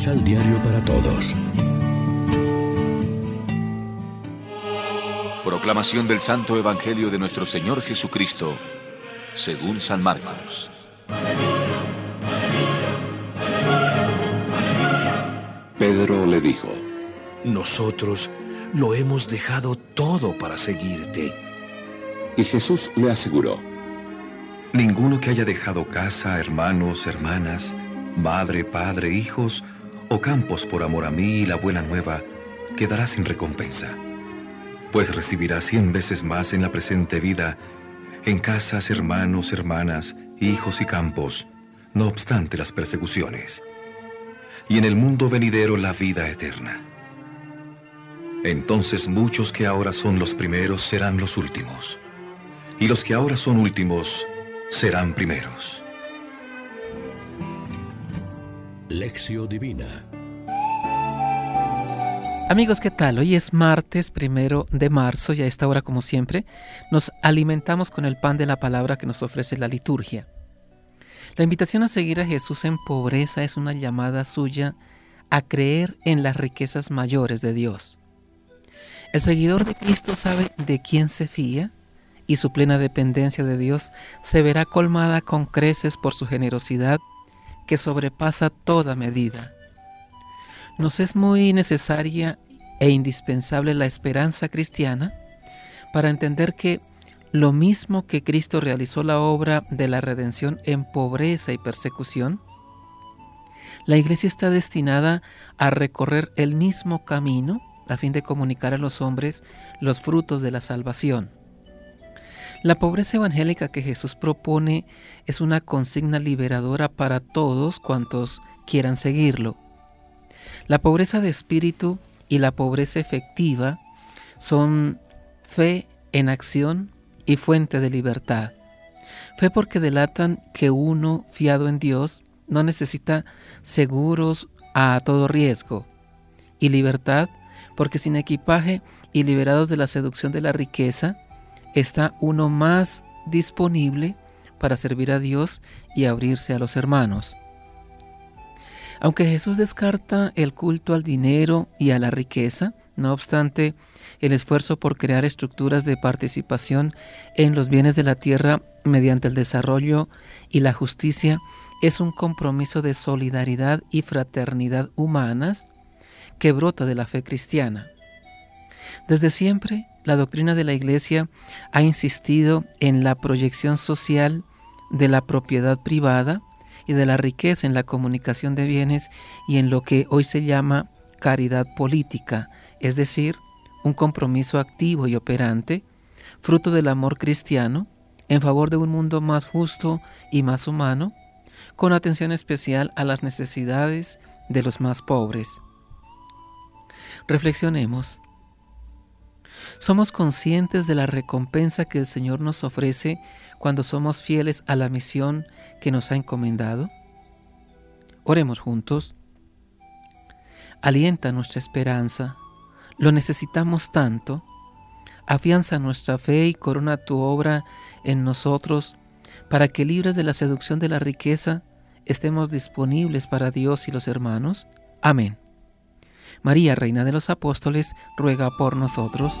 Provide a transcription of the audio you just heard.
Misal Diario para Todos. Proclamación del Santo Evangelio de nuestro Señor Jesucristo, según San Marcos. Pedro le dijo, Nosotros lo hemos dejado todo para seguirte. y Jesús le aseguró, Ninguno que haya dejado casa, hermanos, hermanas, madre, padre, hijos o campos por amor a mí y la buena nueva, quedará sin recompensa. Pues recibirá cien veces más en la presente vida, en casas, hermanos, hermanas, hijos y campos, no obstante las persecuciones. Y en el mundo venidero la vida eterna. Entonces muchos que ahora son los primeros serán los últimos, y los que ahora son últimos serán primeros. Lección Divina. Amigos, ¿qué tal? Hoy es martes primero de marzo y a esta hora, como siempre, nos alimentamos con el pan de la palabra que nos ofrece la liturgia. La invitación a seguir a Jesús en pobreza es una llamada suya a creer en las riquezas mayores de Dios. El seguidor de Cristo sabe de quién se fía y su plena dependencia de Dios se verá colmada con creces por su generosidad que sobrepasa toda medida. Nos es muy necesaria e indispensable la esperanza cristiana para entender que lo mismo que Cristo realizó la obra de la redención en pobreza y persecución, la Iglesia está destinada a recorrer el mismo camino a fin de comunicar a los hombres los frutos de la salvación. La pobreza evangélica que Jesús propone es una consigna liberadora para todos cuantos quieran seguirlo. La pobreza de espíritu y la pobreza efectiva son fe en acción y fuente de libertad. Fe porque delatan que uno, fiado en Dios, no necesita seguros a todo riesgo. Y libertad porque sin equipaje y liberados de la seducción de la riqueza, está uno más disponible para servir a Dios y abrirse a los hermanos. Aunque Jesús descarta el culto al dinero y a la riqueza, no obstante, el esfuerzo por crear estructuras de participación en los bienes de la tierra mediante el desarrollo y la justicia es un compromiso de solidaridad y fraternidad humanas que brota de la fe cristiana. Desde siempre, la doctrina de la Iglesia ha insistido en la proyección social de la propiedad privada y de la riqueza en la comunicación de bienes y en lo que hoy se llama caridad política, es decir, un compromiso activo y operante, fruto del amor cristiano, en favor de un mundo más justo y más humano, con atención especial a las necesidades de los más pobres. Reflexionemos. ¿Somos conscientes de la recompensa que el Señor nos ofrece cuando somos fieles a la misión que nos ha encomendado? Oremos juntos. Alienta nuestra esperanza, lo necesitamos tanto. Afianza nuestra fe y corona tu obra en nosotros para que libres de la seducción de la riqueza estemos disponibles para Dios y los hermanos. Amén. María, Reina de los Apóstoles, ruega por nosotros.